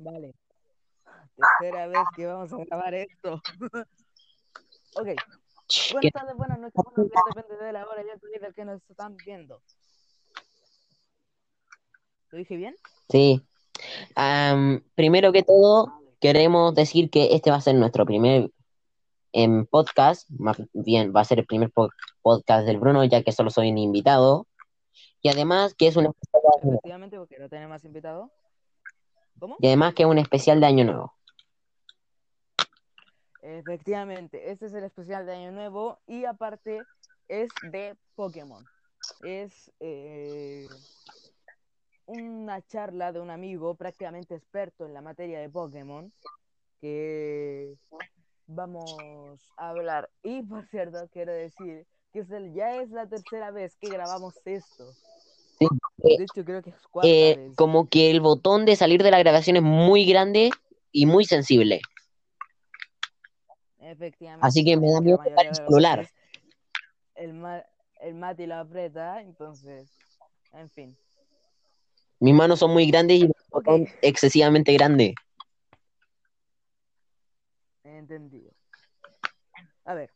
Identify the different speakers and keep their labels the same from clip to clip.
Speaker 1: Vale. Tercera vez que vamos a grabar esto. ok. Buenas tardes, buenas noches, buenos días, depende de la hora y el país del que nos están viendo. ¿Lo dije bien?
Speaker 2: Sí. Primero que todo, queremos decir que este va a ser nuestro primer em, podcast, más bien va a ser el primer po- podcast del Bruno, ya que solo soy un invitado. Y además que es un
Speaker 1: Efectivamente, porque no tenemos invitado. ¿Cómo?
Speaker 2: y además que es un especial de Año Nuevo.
Speaker 1: Efectivamente, este es el especial de Año Nuevo y aparte es de Pokémon. Es eh, una charla de un amigo prácticamente experto en la materia de Pokémon que vamos a hablar. Y por cierto, quiero decir que ya es la tercera vez que grabamos esto.
Speaker 2: Sí,
Speaker 1: De hecho, creo que es cuarta
Speaker 2: Eh,
Speaker 1: vez.
Speaker 2: como que el botón de salir de la grabación es muy grande y muy sensible.
Speaker 1: Efectivamente.
Speaker 2: Así que me da miedo tocar el celular.
Speaker 1: El, ma- el Mati lo aprieta, entonces, en fin.
Speaker 2: Mis manos son muy grandes y el botón excesivamente grande.
Speaker 1: entendido. A ver,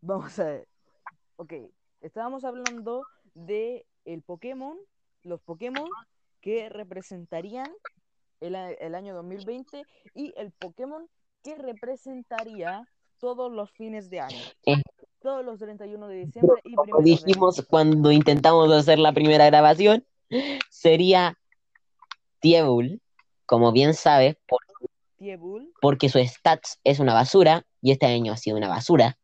Speaker 1: vamos a ver. Ok, estábamos hablando de el Pokémon, los Pokémon que representarían el, el año 2020 y el Pokémon que representaría todos los fines de año.
Speaker 2: Eh,
Speaker 1: Todos los 31 de diciembre y
Speaker 2: como
Speaker 1: de
Speaker 2: dijimos cuando intentamos hacer la primera grabación, sería Tiebull, como bien sabes, por-
Speaker 1: Tiebull,
Speaker 2: porque su stats es una basura y este año ha sido una basura.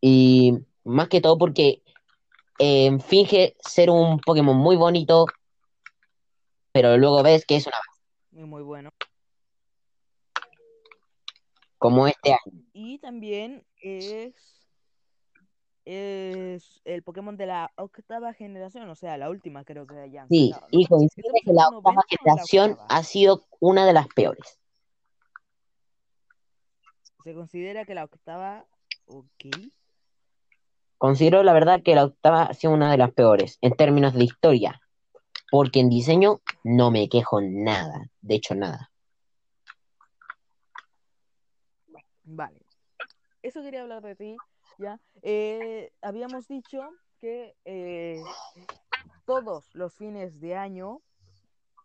Speaker 2: Y más que todo porque eh, finge ser un Pokémon muy bonito, pero luego ves que es una
Speaker 1: muy, muy bueno.
Speaker 2: como este año.
Speaker 1: Y también es, es el Pokémon de la octava generación, o sea, la última creo que hayan
Speaker 2: Sí,
Speaker 1: ¿no?
Speaker 2: y coincide
Speaker 1: ¿Estamos
Speaker 2: que la octava
Speaker 1: la
Speaker 2: generación
Speaker 1: octava?
Speaker 2: ha sido una de las peores.
Speaker 1: Se considera que la octava, ok,
Speaker 2: Considero la verdad que la octava ha sido una de las peores en términos de historia, porque en diseño no me quejo nada, de hecho nada.
Speaker 1: vale. Eso quería hablar de ti, ¿ya? Eh, habíamos dicho que eh, todos los fines de año,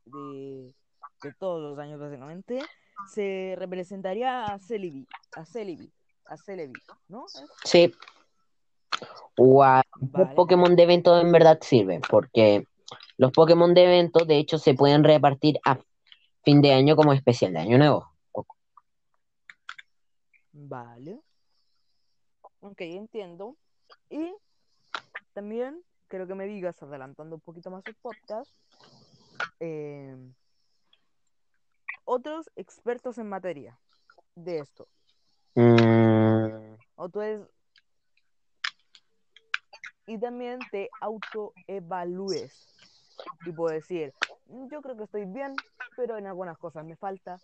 Speaker 1: de, de todos los años básicamente, se representaría a Celebi, a Celebi, a Celebi, ¿no?
Speaker 2: Sí, o a
Speaker 1: Vale.
Speaker 2: Pokémon de evento en verdad sirve, porque los Pokémon de evento de hecho se pueden repartir a fin de año como especial de año nuevo.
Speaker 1: Vale. Ok, entiendo. Y también quiero que me digas, adelantando un poquito más el podcast, eh, otros expertos en materia de esto.
Speaker 2: Mm,
Speaker 1: O tú eres... Y también te autoevalúes. Tipo decir, "Mm, yo creo que estoy bien, pero en algunas cosas me falta.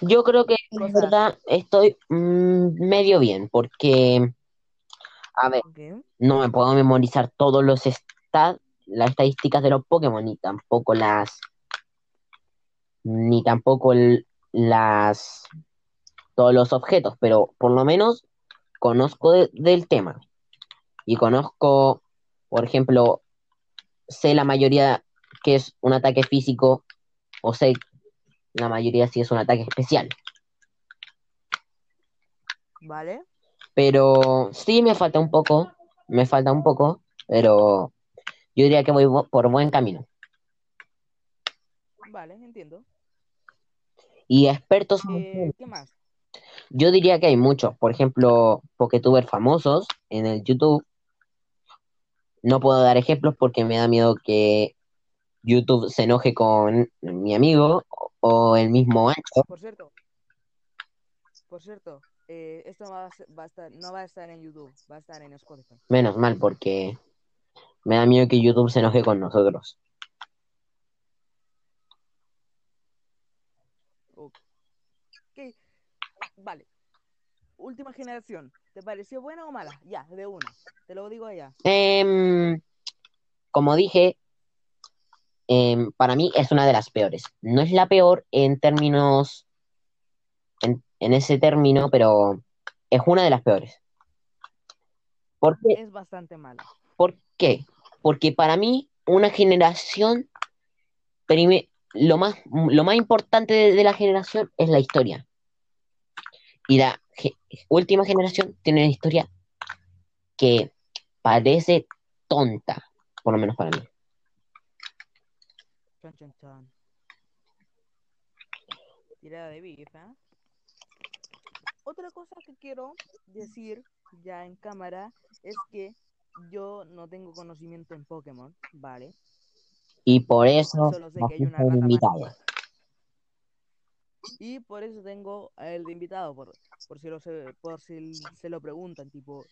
Speaker 2: yo creo que en verdad estoy mm, medio bien, porque, a ver, no me puedo memorizar todos los stats, las estadísticas de los Pokémon, ni tampoco las, ni tampoco el- las, todos los objetos, pero por lo menos conozco de- del tema. Y conozco, por ejemplo, sé la mayoría que es un ataque físico, o sé la mayoría si es un ataque especial.
Speaker 1: Vale.
Speaker 2: Pero sí me falta un poco, me falta un poco, pero yo diría que voy por buen camino.
Speaker 1: Vale, entiendo.
Speaker 2: Y expertos,
Speaker 1: Eh, ¿qué más?
Speaker 2: yo diría que hay muchos. Por ejemplo, Poketubers famosos en el YouTube. No puedo dar ejemplos porque me da miedo que YouTube se enoje con mi amigo o, el mismo Ancho.
Speaker 1: Por cierto, por cierto, eh, esto va a, va a estar, no va a estar en YouTube, va a estar en Spotify.
Speaker 2: Menos mal porque me da miedo que YouTube se enoje con nosotros.
Speaker 1: Ok, vale. Última generación, ¿te pareció buena o mala? Ya, de una, te lo digo allá.
Speaker 2: Em, como dije, em, para mí es una de las peores. No es la peor en términos, en, en ese término, pero es una de las peores. ¿Por qué?
Speaker 1: Es bastante mala.
Speaker 2: ¿Por qué? Porque para mí una generación, lo más, lo más importante de, de la generación es la historia. Y la ge- última generación tiene una historia que parece tonta, por lo menos para mí.
Speaker 1: Tirada de ¿eh? Otra cosa que quiero decir ya en cámara es que yo no tengo conocimiento en Pokémon, ¿vale?
Speaker 2: Y por eso
Speaker 1: Solo sé que hay una rata. Y por eso tengo a él de invitado, por, por si lo se, por si se lo preguntan, tipo,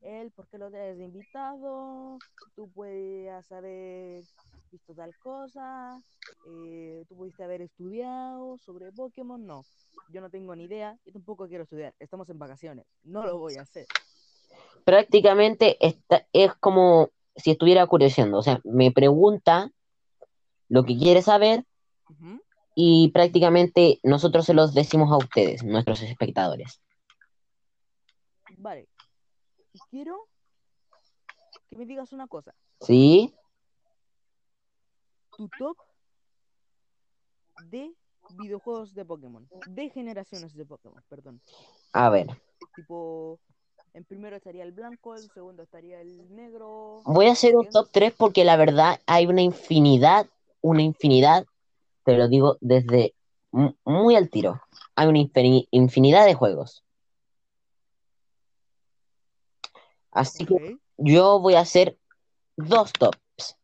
Speaker 1: él, ¿por qué lo tienes de invitado? Tú puedes haber visto tal cosa, eh, tú pudiste haber estudiado sobre Pokémon, no. Yo no tengo ni idea y tampoco quiero estudiar. Estamos en vacaciones, no lo voy a hacer.
Speaker 2: Prácticamente está, es como si estuviera curioseando. O sea, me pregunta lo que quiere saber. Y prácticamente nosotros se los decimos a ustedes, nuestros espectadores.
Speaker 1: Vale. Quiero que me digas una cosa.
Speaker 2: ¿Sí?
Speaker 1: tu top de videojuegos de Pokémon, de generaciones de Pokémon, perdón.
Speaker 2: A ver,
Speaker 1: Tipo, en primero estaría el blanco, en segundo estaría el negro.
Speaker 2: voy a hacer un top 3 porque la verdad hay una infinidad, una infinidad, te lo digo desde mu- muy al tiro. Hay una infini- infinidad de juegos. Así que yo voy a hacer dos tops.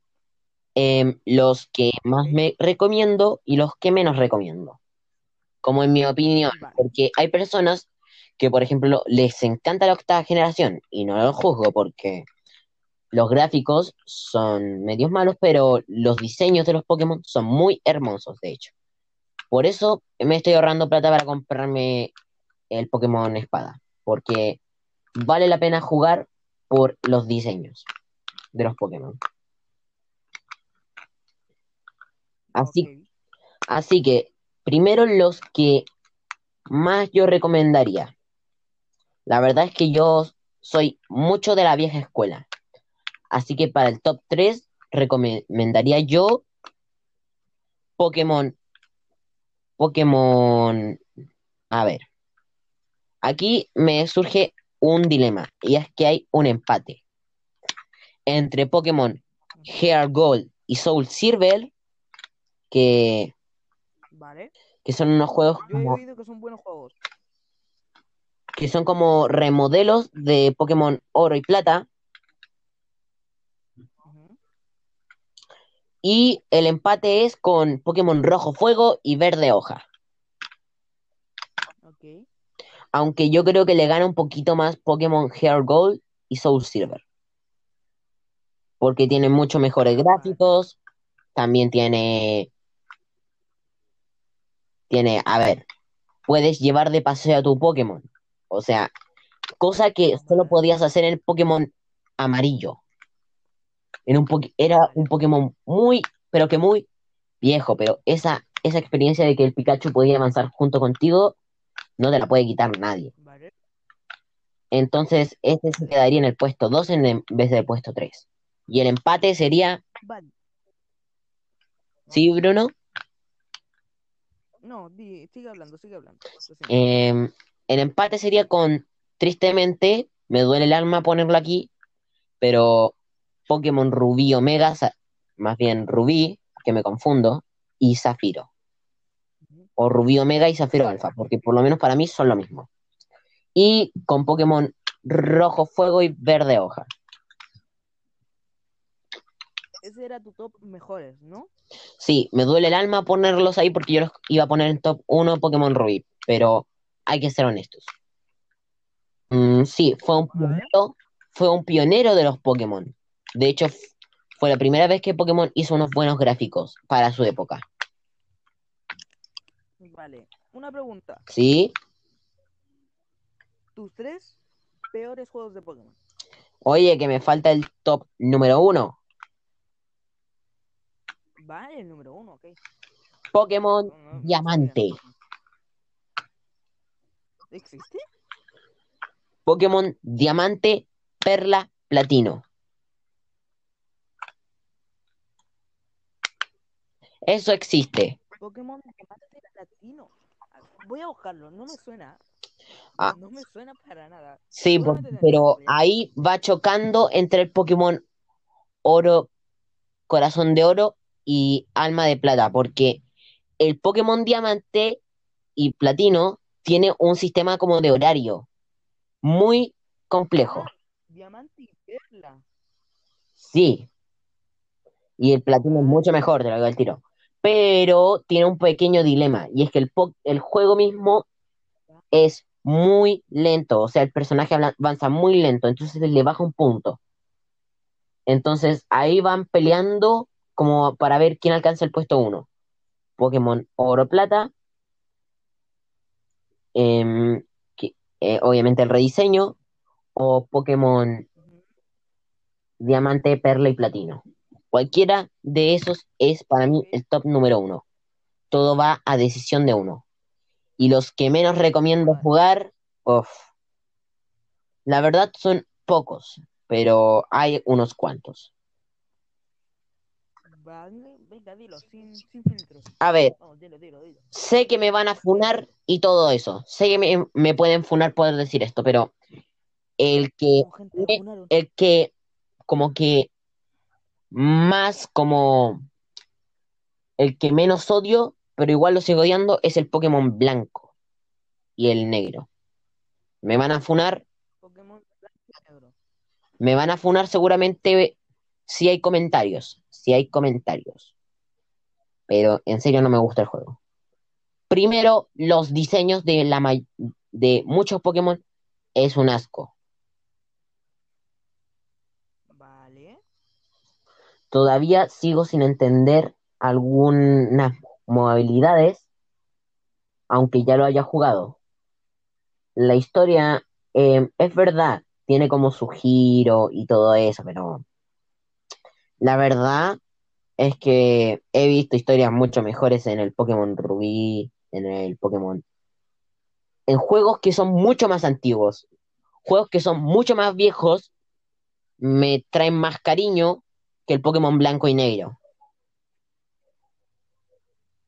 Speaker 2: Em, los que más me recomiendo y los que menos recomiendo. Como en mi opinión, porque hay personas que, por ejemplo, les encanta la octava generación y no lo juzgo porque los gráficos son medios malos, pero los diseños de los Pokémon son muy hermosos, de hecho. Por eso me estoy ahorrando plata para comprarme el Pokémon Espada, porque vale la pena jugar por los diseños de los Pokémon. Así, así que, primero los que más yo recomendaría. La verdad es que yo soy mucho de la vieja escuela. Así que para el top 3 recomendaría yo Pokémon. Pokémon. A ver. Aquí me surge un dilema. Y es que hay un empate entre Pokémon Heart Gold y Soul Silver. Que,
Speaker 1: Vale.
Speaker 2: que son unos juegos
Speaker 1: Yo he oído que son buenos juegos.
Speaker 2: que son como remodelos de Pokémon Oro y Plata. Y el empate es con Pokémon Rojo Fuego y Verde Hoja. Aunque yo creo que le gana un poquito más Pokémon Heart Gold y Soul Silver. Porque tiene mucho mejores gráficos. También tiene. Tiene, a ver, puedes llevar de paseo a tu Pokémon. O sea, cosa que solo podías hacer en el Pokémon amarillo. En un era un Pokémon muy, pero que muy viejo. Pero esa, esa experiencia de que el Pikachu podía avanzar junto contigo, no te la puede quitar nadie. Entonces, este se quedaría en el puesto 2 en vez del puesto 3. Y el empate sería,
Speaker 1: Vale.
Speaker 2: ¿sí, Bruno?
Speaker 1: No, di, sigue hablando, sigue hablando.
Speaker 2: Em, el empate sería con, tristemente, me duele el alma ponerlo aquí, pero Pokémon Rubí Omega, más bien Rubí, que me confundo, y Zafiro. O Rubí Omega y Zafiro Alfa, porque por lo menos para mí son lo mismo. Y con Pokémon Rojo Fuego y Verde Hoja.
Speaker 1: Ese era tu top mejores, ¿no?
Speaker 2: Sí, me duele el alma ponerlos ahí porque yo los iba a poner en top 1 Pokémon Rubí, pero hay que ser honestos. Mm, sí, fue un pionero, fue un pionero de los Pokémon. De hecho, fue la primera vez que Pokémon hizo unos buenos gráficos para su época.
Speaker 1: Vale. Una pregunta.
Speaker 2: ¿Sí?
Speaker 1: Tus tres peores juegos de Pokémon.
Speaker 2: Oye, que me falta el top número 1.
Speaker 1: Vale, el número uno, ok.
Speaker 2: Pokémon
Speaker 1: No, no, no
Speaker 2: Diamante.
Speaker 1: ¿Existe?
Speaker 2: Pokémon Diamante, Perla, Platino. Eso existe.
Speaker 1: Pokémon Diamante Platino. Voy a buscarlo, no me suena.
Speaker 2: Ah.
Speaker 1: No me suena para nada.
Speaker 2: Sí, por- pero ahí va chocando entre el Pokémon Oro, Corazón de Oro y Alma de Plata, porque el Pokémon Diamante y Platino tiene un sistema como de horario muy complejo.
Speaker 1: Ah, Diamante y Perla.
Speaker 2: Sí. Y el platino es mucho mejor, te lo digo al tiro. Pero tiene un pequeño dilema, y es que el, po- el juego mismo es muy lento, o sea, el personaje avanza muy lento, entonces le baja un punto. Entonces ahí van peleando como para ver quién alcanza el puesto uno. Pokémon Oro Plata, em, que- eh, obviamente el rediseño, o Pokémon. Diamante, Perla y Platino. Cualquiera de esos es para mí el top número uno. Todo va a decisión de uno. Y los que menos recomiendo jugar, uf, la verdad son pocos, pero hay unos cuantos.
Speaker 1: Venga, dilo, sin, sin filtros.
Speaker 2: A ver,
Speaker 1: Vamos, dilo, dilo, dilo.
Speaker 2: sé que me van a funar y todo eso. Sé que me, me pueden funar por decir esto, pero el que, me- el que como que más como el que menos odio, pero igual lo sigo odiando, es el Pokémon blanco y el negro. Me van a funar,
Speaker 1: Pokémon blanco y negro.
Speaker 2: me van a funar seguramente si hay comentarios, si hay comentarios. Pero en serio no me gusta el juego. Primero, los diseños de la de muchos Pokémon es un asco.
Speaker 1: Vale.
Speaker 2: Todavía sigo sin entender algunas modalidades, aunque ya lo haya jugado. La historia eh, es verdad, tiene como su giro y todo eso, pero la verdad es que he visto historias mucho mejores en el Pokémon Rubí, en el Pokémon, en juegos que son mucho más antiguos, juegos que son mucho más viejos, me traen más cariño que el Pokémon blanco y negro.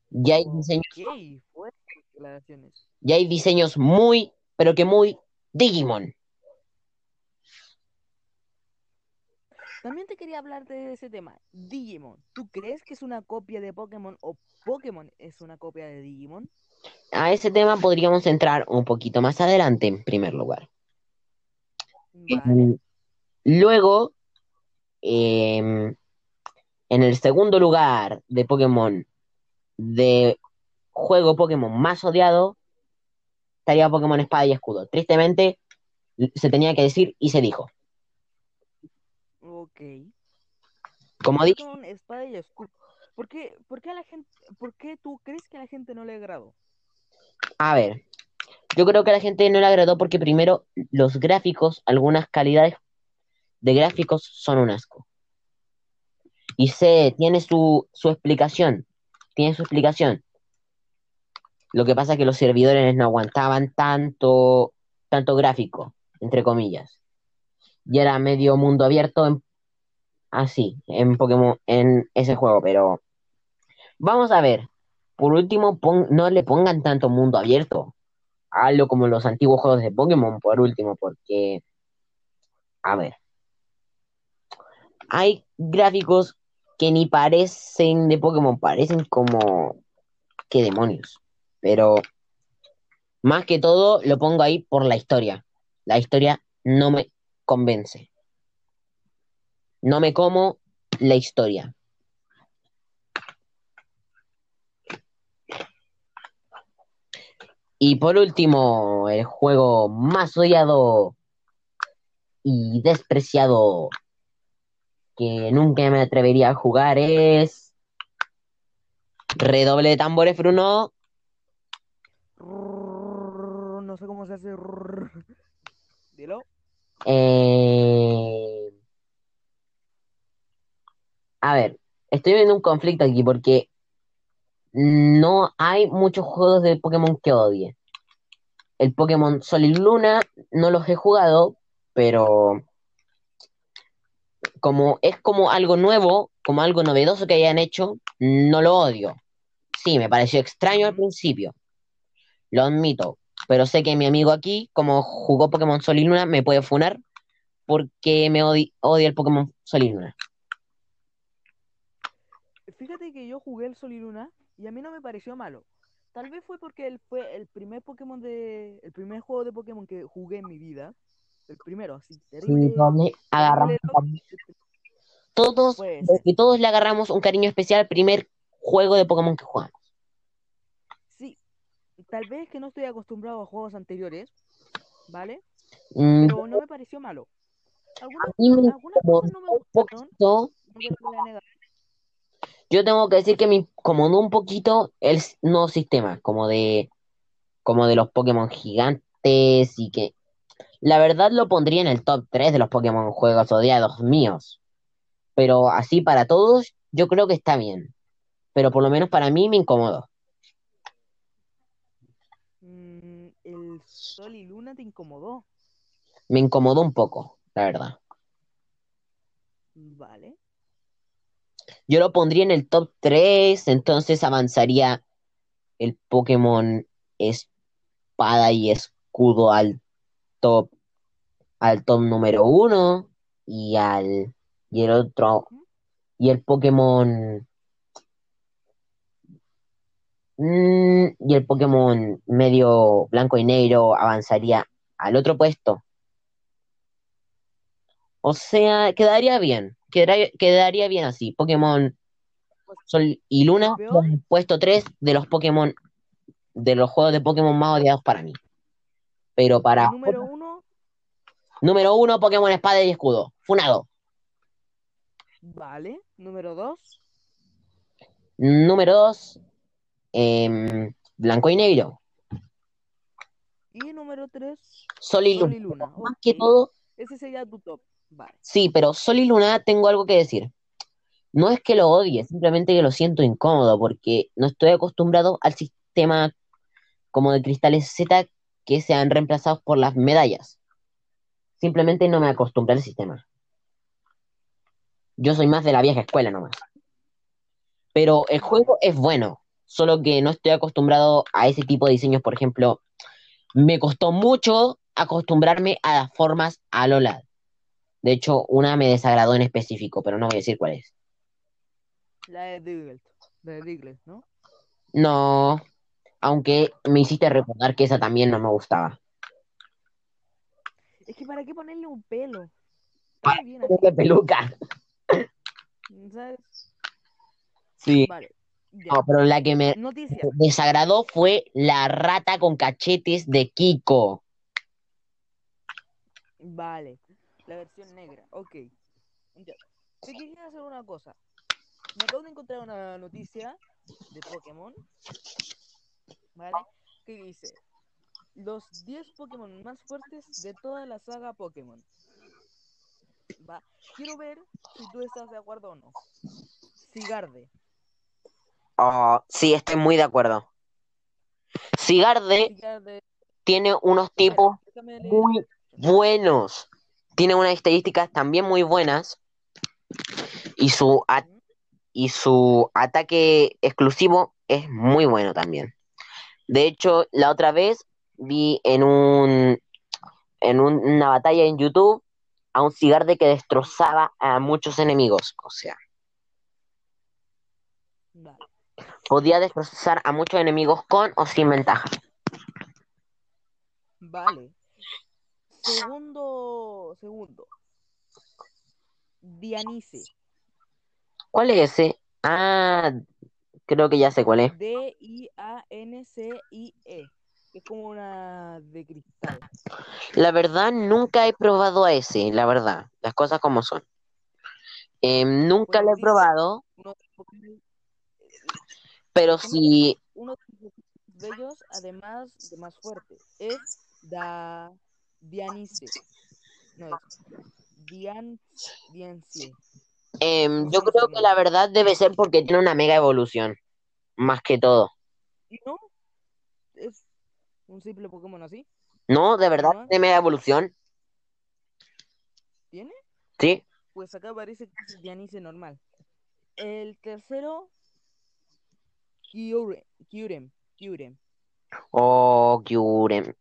Speaker 2: Ya hay diseños,
Speaker 1: Ok, fuertes declaraciones.
Speaker 2: ya hay diseños muy, pero que muy Digimon.
Speaker 1: También te quería hablar de ese tema. Digimon. ¿Tú crees que es una copia de Pokémon o Pokémon es una copia de Digimon?
Speaker 2: A ese tema podríamos entrar un poquito más adelante, en primer lugar.
Speaker 1: Vale.
Speaker 2: Mm, Luego, em, en el segundo lugar de Pokémon, de juego Pokémon más odiado, estaría Pokémon Espada y Escudo. Tristemente, se tenía que decir y se dijo.
Speaker 1: Ok.
Speaker 2: Como dije,
Speaker 1: Pokémon Espada y Escudo. ¿Por qué, por qué a la gente, por qué tú crees que a la gente no le agradó?
Speaker 2: a ver, yo creo que a la gente no le agradó porque primero los gráficos, algunas calidades de gráficos son un asco. Y sé, tiene su, su explicación, tiene su explicación. Lo que pasa es que los servidores no aguantaban tanto, tanto gráfico, entre comillas. Y era medio mundo abierto en, así, en Pokémon, en ese juego, pero vamos a ver. Por último, pon- no le pongan tanto mundo abierto. Hazlo como los antiguos juegos de Pokémon, por último, porque, a ver, hay gráficos que ni parecen de Pokémon, parecen como, ¿qué demonios? Pero más que todo lo pongo ahí por la historia. La historia no me convence. No me como la historia. Y por último, el juego más odiado y despreciado que nunca me atrevería a jugar es Redoble de tambores, Bruno.
Speaker 1: No sé cómo se hace. Dilo.
Speaker 2: Eh, A ver, estoy viendo un conflicto aquí porque no hay muchos juegos de Pokémon que odie. El Pokémon Sol y Luna no los he jugado, pero como es como algo nuevo, como algo novedoso que hayan hecho, no lo odio. Sí, me pareció extraño al principio, lo admito, pero sé que mi amigo aquí, como jugó Pokémon Sol y Luna, me puede funar porque me odi- odia el Pokémon Sol y Luna.
Speaker 1: Fíjate que yo jugué el Sol y Luna y a mí no me pareció malo. Tal vez fue porque él fue el primer Pokémon de. el primer juego de Pokémon que jugué en mi vida. El primero, así,
Speaker 2: Sí,
Speaker 1: terrible.
Speaker 2: donde agarramos todos,
Speaker 1: Pues-
Speaker 2: que todos le agarramos un cariño especial al primer juego de Pokémon que jugamos.
Speaker 1: Sí, tal vez que no estoy acostumbrado a juegos anteriores, ¿vale?
Speaker 2: Mm,
Speaker 1: Pero no me pareció malo. Algunas,
Speaker 2: a mí me
Speaker 1: algunas cosas no me
Speaker 2: un
Speaker 1: gustaron,
Speaker 2: poquito,
Speaker 1: no
Speaker 2: yo tengo que decir que me incomodó un poquito el nuevo sistema, como de, como de los Pokémon gigantes y que la verdad lo pondría en el top 3 de los Pokémon juegos odiados míos. Pero así para todos, yo creo que está bien. Pero por lo menos para mí me incomodó.
Speaker 1: Mm, el Sol y Luna te incomodó,
Speaker 2: Me incomodó un poco, la verdad.
Speaker 1: ¿vale?
Speaker 2: Yo lo pondría en el top 3, entonces avanzaría el Pokémon Espada y Escudo al top, al top número 1 y al y el otro y el Pokémon mm, y el Pokémon medio blanco y negro avanzaría al otro puesto. O sea, quedaría bien, quedaría, quedaría bien así. Pokémon Sol y Luna puesto 3 de los Pokémon de los juegos de Pokémon más odiados para mí. Pero para
Speaker 1: Número uno,
Speaker 2: número 1 Pokémon Espada y Escudo, Funado.
Speaker 1: vale. Número dos,
Speaker 2: Número 2 Blanco y Negro,
Speaker 1: y número tres,
Speaker 2: Sol y
Speaker 1: Sol
Speaker 2: Luna.
Speaker 1: y Luna.
Speaker 2: Más que todo,
Speaker 1: Ese sería tu top, vale.
Speaker 2: sí, pero Sol y Luna tengo algo que decir. No es que lo odie, simplemente que lo siento incómodo porque no estoy acostumbrado al sistema como de cristales Z que se han reemplazado por las medallas. Simplemente no me acostumbré al sistema. Yo soy más de la vieja escuela nomás. Pero el juego es bueno, solo que no estoy acostumbrado a ese tipo de diseños. Por ejemplo, me costó mucho acostumbrarme a las formas Alola. De hecho, una me desagradó en específico, pero no voy a decir cuál es.
Speaker 1: La de Diglett, la de Diglett, ¿no?
Speaker 2: No, aunque me hiciste recordar que esa también no me gustaba.
Speaker 1: Es que para qué ponerle un pelo.
Speaker 2: Para
Speaker 1: bien
Speaker 2: De peluca.
Speaker 1: ¿sabes?
Speaker 2: Sí.
Speaker 1: Vale.
Speaker 2: No, pero la que me
Speaker 1: Noticia.
Speaker 2: desagradó fue la rata con cachetes de Kiko.
Speaker 1: Vale. La versión negra. Ok. Ya. Te quería hacer una cosa. Me acabo de encontrar una noticia de Pokémon. ¿Vale? Que dice: Los 10 Pokémon más fuertes de toda la saga Pokémon. Va. Quiero ver si tú estás de acuerdo o no. Sigarde.
Speaker 2: Oh, sí, estoy muy de acuerdo. Sigarde
Speaker 1: Sigarde.
Speaker 2: tiene unos tipos muy buenos. Tiene unas estadísticas también muy buenas. Y su, y su ataque exclusivo es muy bueno también. De hecho, la otra vez vi en un en un- una batalla en YouTube a un Sigarde que destrozaba a muchos enemigos. O sea,
Speaker 1: Vale.
Speaker 2: podía destrozar a muchos enemigos con o sin ventaja.
Speaker 1: Vale. Segundo, segundo. Dianice.
Speaker 2: ¿Cuál es ese? Ah, creo que ya sé cuál es.
Speaker 1: D-I-A-N-C-I-E. Que es como una de cristal.
Speaker 2: La verdad, nunca he probado a ese, la verdad, las cosas como son. Em, nunca
Speaker 1: Pues
Speaker 2: lo he probado,
Speaker 1: Uno Pokémon-
Speaker 2: pero sí,
Speaker 1: uno de los de ellos, además de más fuerte, es da Dianice. No es Dian Diancie. No
Speaker 2: yo creo que la verdad debe ser porque tiene una mega evolución, más que todo.
Speaker 1: Y no, es un simple Pokémon así.
Speaker 2: No, de verdad
Speaker 1: Normal.
Speaker 2: tiene mega evolución,
Speaker 1: ¿Tiene?
Speaker 2: ¿sí?
Speaker 1: Pues acá parece que es Dianice normal. El tercero, Kyurem. Kyurem. Kyurem.
Speaker 2: Oh, Kyurem.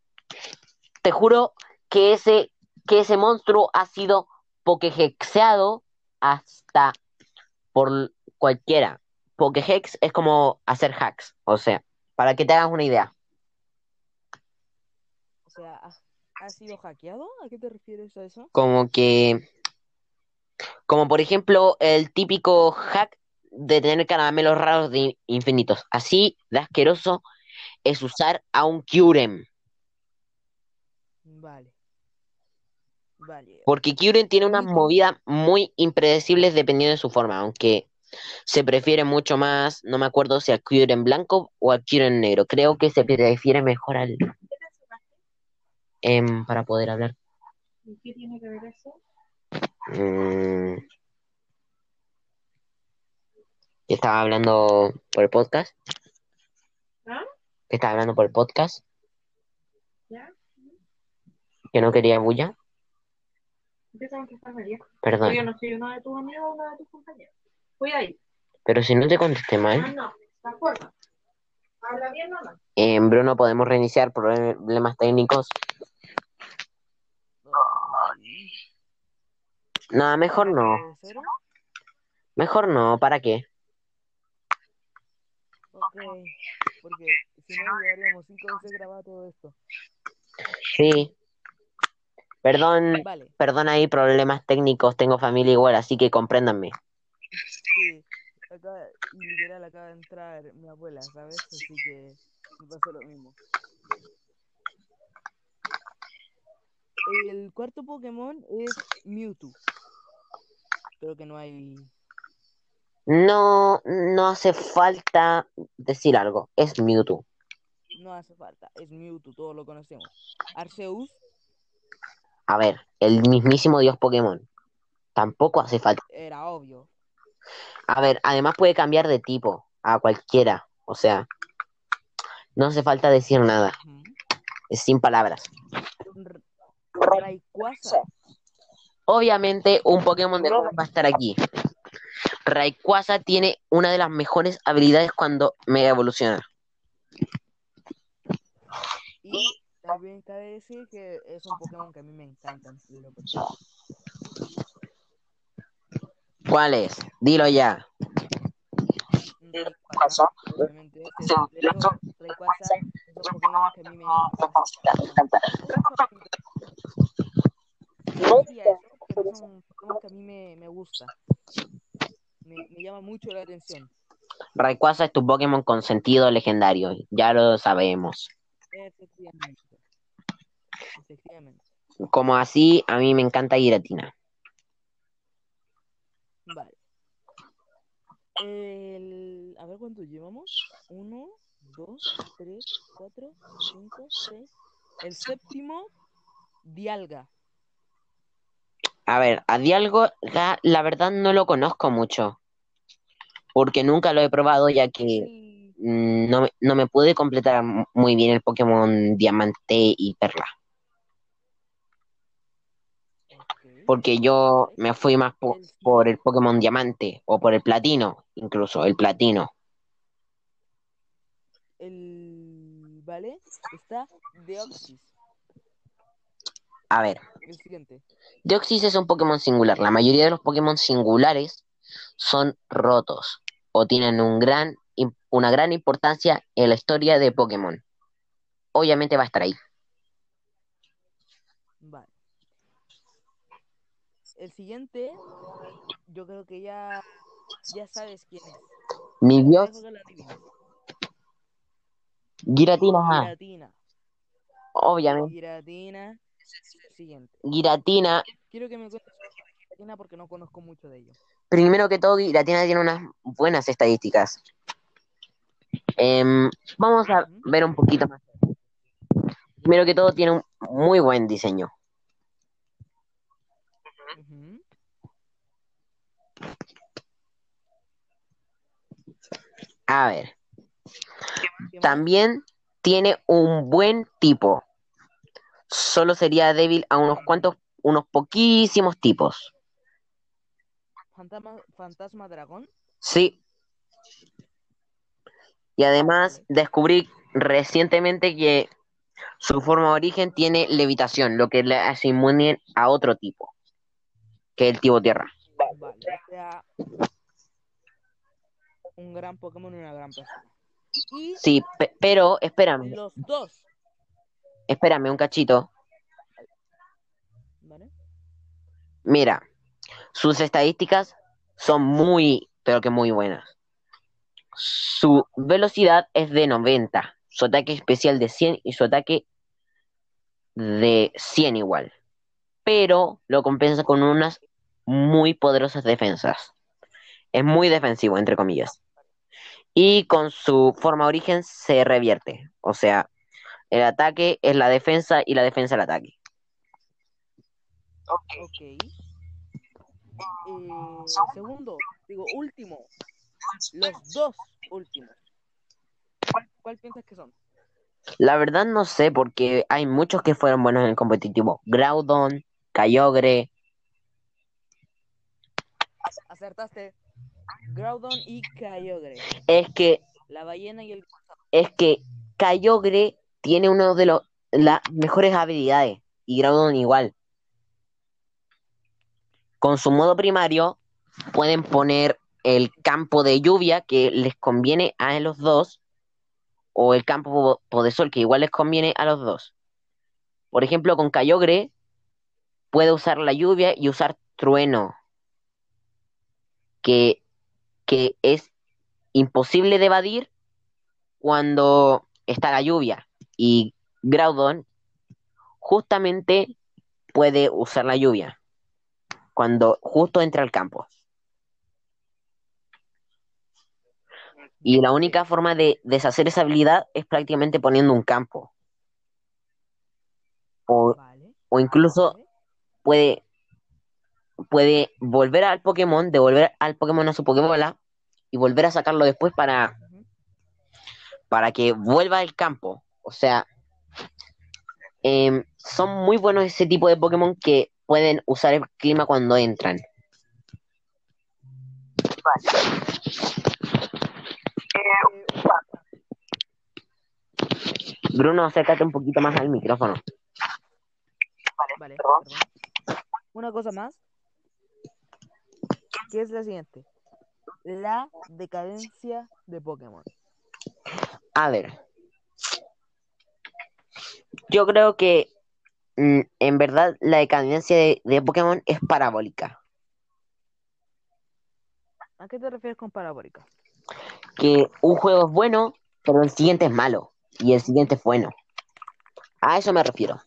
Speaker 2: Te juro que ese, que ese monstruo ha sido pokehexeado hasta por cualquiera. Pokehex es como hacer hacks, o sea, para que te hagas una idea.
Speaker 1: Sea, ¿ha, sido hackeado? ¿A qué te refieres a eso?
Speaker 2: Como que, como por ejemplo, el típico hack de tener caramelos raros de infinitos. Así de asqueroso es usar a un Kyurem.
Speaker 1: Vale. Vale.
Speaker 2: Porque Kyurem tiene unas movidas muy impredecibles dependiendo de su forma, aunque se prefiere mucho más, no me acuerdo si al Kyurem blanco o al Kyurem negro. Creo que se prefiere mejor al... em, para poder hablar.
Speaker 3: ¿Y qué tiene que ver eso?
Speaker 2: Mm. ¿Qué estaba hablando por el podcast?
Speaker 3: ¿Ah?
Speaker 2: ¿Qué estaba hablando por el podcast?
Speaker 3: ¿Ya?
Speaker 2: Que no quería bulla.
Speaker 3: A contestar María.
Speaker 2: Perdón.
Speaker 3: Yo no soy uno de tus amigos o uno de tus compañeros. Voy ahí.
Speaker 2: Pero si no te contesté
Speaker 3: Ah,
Speaker 2: mal.
Speaker 3: no. ¿De acuerdo? ¿Habla bien no?
Speaker 2: Em, Bruno, podemos reiniciar problemas técnicos. No, mejor no. Mejor no. ¿Para qué?
Speaker 1: Ok. Porque si no, llevaríamos cinco veces grabado todo esto.
Speaker 2: Sí. Perdón,
Speaker 1: Vale.
Speaker 2: perdón ahí, problemas técnicos. Tengo familia igual, así que compréndanme.
Speaker 1: Sí. Acá, literal, acaba de entrar mi abuela, ¿sabes? Así que me pasó lo mismo. El cuarto Pokémon es Mewtwo. Creo que no hay.
Speaker 2: No, no hace falta decir algo. Es Mewtwo.
Speaker 1: No hace falta. Es Mewtwo, todos lo conocemos. Arceus
Speaker 2: A ver, el mismísimo dios Pokémon. Tampoco hace falta.
Speaker 1: era obvio.
Speaker 2: A ver, además puede cambiar de tipo a cualquiera. O sea, no hace falta decir nada. Es sin palabras.
Speaker 1: Rayquaza.
Speaker 2: Obviamente, un Pokémon de va a estar aquí. Rayquaza tiene una de las mejores habilidades cuando mega evoluciona.
Speaker 1: Y también cabe decir que es un Pokémon que a mí me encantan. en lo personal.
Speaker 2: ¿Cuál es? Dilo ya.
Speaker 1: Rayquaza, obviamente. este es- Rayquaza un Pokémon que a mí me encanta. No es un Pokémon que a mí me, me gusta. Me, me llama mucho la atención.
Speaker 2: Rayquaza es tu Pokémon con sentido legendario. Ya lo sabemos.
Speaker 1: Efectivamente. Efectivamente.
Speaker 2: Como así, a mí me encanta Giratina.
Speaker 1: Vale. El... A ver cuánto llevamos. Uno, dos, tres, cuatro, cinco, seis. El séptimo, Dialga.
Speaker 2: A ver, a Dialga, la verdad no lo conozco mucho. Porque nunca lo he probado, ya que mm, no, me- no me pude completar muy bien el Pokémon Diamante y Perla. Porque yo me fui más po- por el Pokémon Diamante o por el Platino, incluso el Platino.
Speaker 1: el... Vale. Está Deoxys.
Speaker 2: A ver,
Speaker 1: El siguiente.
Speaker 2: Deoxys es un Pokémon singular. La mayoría de los Pokémon singulares son rotos o tienen un gran, una gran importancia en la historia de Pokémon. Obviamente va a estar ahí.
Speaker 1: Vale. El siguiente, yo creo que ya, ya sabes quién es.
Speaker 2: Mi dios. Giratina.
Speaker 1: Giratina.
Speaker 2: Obviamente.
Speaker 1: Giratina siguiente.
Speaker 2: Giratina.
Speaker 1: Quiero que me cuentes Giratina porque no conozco mucho de ello.
Speaker 2: Primero que todo, Giratina tiene unas buenas estadísticas. Em, vamos a ver un poquito más. Primero que todo, tiene un muy buen diseño. A ver. También tiene un buen tipo. Solo sería débil a unos cuantos, unos poquísimos tipos.
Speaker 1: Fantasma, fantasma dragón.
Speaker 2: Sí. Y además descubrí recientemente que su forma de origen tiene levitación, lo que le hace inmune a otro tipo, que es el tipo tierra.
Speaker 1: Vale, o sea, un gran Pokémon y una gran persona. Y
Speaker 2: Sí, pe- pero espérame,
Speaker 1: los dos,
Speaker 2: espérame un cachito.
Speaker 1: ¿vale?
Speaker 2: Mira, sus estadísticas son muy, pero que muy buenas. Su velocidad es de 90, su ataque especial de 100 y su ataque de 100 igual. Pero lo compensa con unas muy poderosas defensas. Es muy defensivo, entre comillas. Y con su forma origen se revierte. O sea, el ataque es la defensa y la defensa el ataque.
Speaker 1: Ok. Eh, segundo, digo, último. Los dos últimos. ¿Cuál, cuál piensas que son?
Speaker 2: La verdad no sé, porque hay muchos que fueron buenos en el competitivo. Groudon, Kyogre,
Speaker 1: Acertaste. Groudon y Kyogre.
Speaker 2: es que,
Speaker 1: La ballena y el
Speaker 2: es que Kyogre tiene uno de los las mejores habilidades. Y Groudon igual. Con su modo primario, pueden poner el campo de lluvia que les conviene a los dos. O el campo de sol que igual les conviene a los dos. Por ejemplo, con Kyogre puede usar la lluvia y usar trueno. Que, que es imposible de evadir cuando está la lluvia. Y Groudon justamente puede usar la lluvia cuando justo entra al campo. Y la única forma de deshacer esa habilidad es prácticamente poniendo un campo. O,
Speaker 1: Vale.
Speaker 2: o incluso
Speaker 1: vale.
Speaker 2: puede, puede volver al Pokémon, devolver al Pokémon a su Pokébola y volver a sacarlo después para, para que vuelva al campo. O sea, em, son muy buenos ese tipo de Pokémon que pueden usar el clima cuando entran.
Speaker 1: Eh,
Speaker 2: Bruno, acércate un poquito más al micrófono.
Speaker 1: Vale, perdón. Una cosa más, que es la siguiente. La decadencia de Pokémon.
Speaker 2: A ver. Yo creo que mm, en verdad la decadencia de, de Pokémon es parabólica.
Speaker 1: ¿A qué te refieres con parabólica?
Speaker 2: Que un juego es bueno, pero el siguiente es malo. Y el siguiente es bueno. A eso me refiero.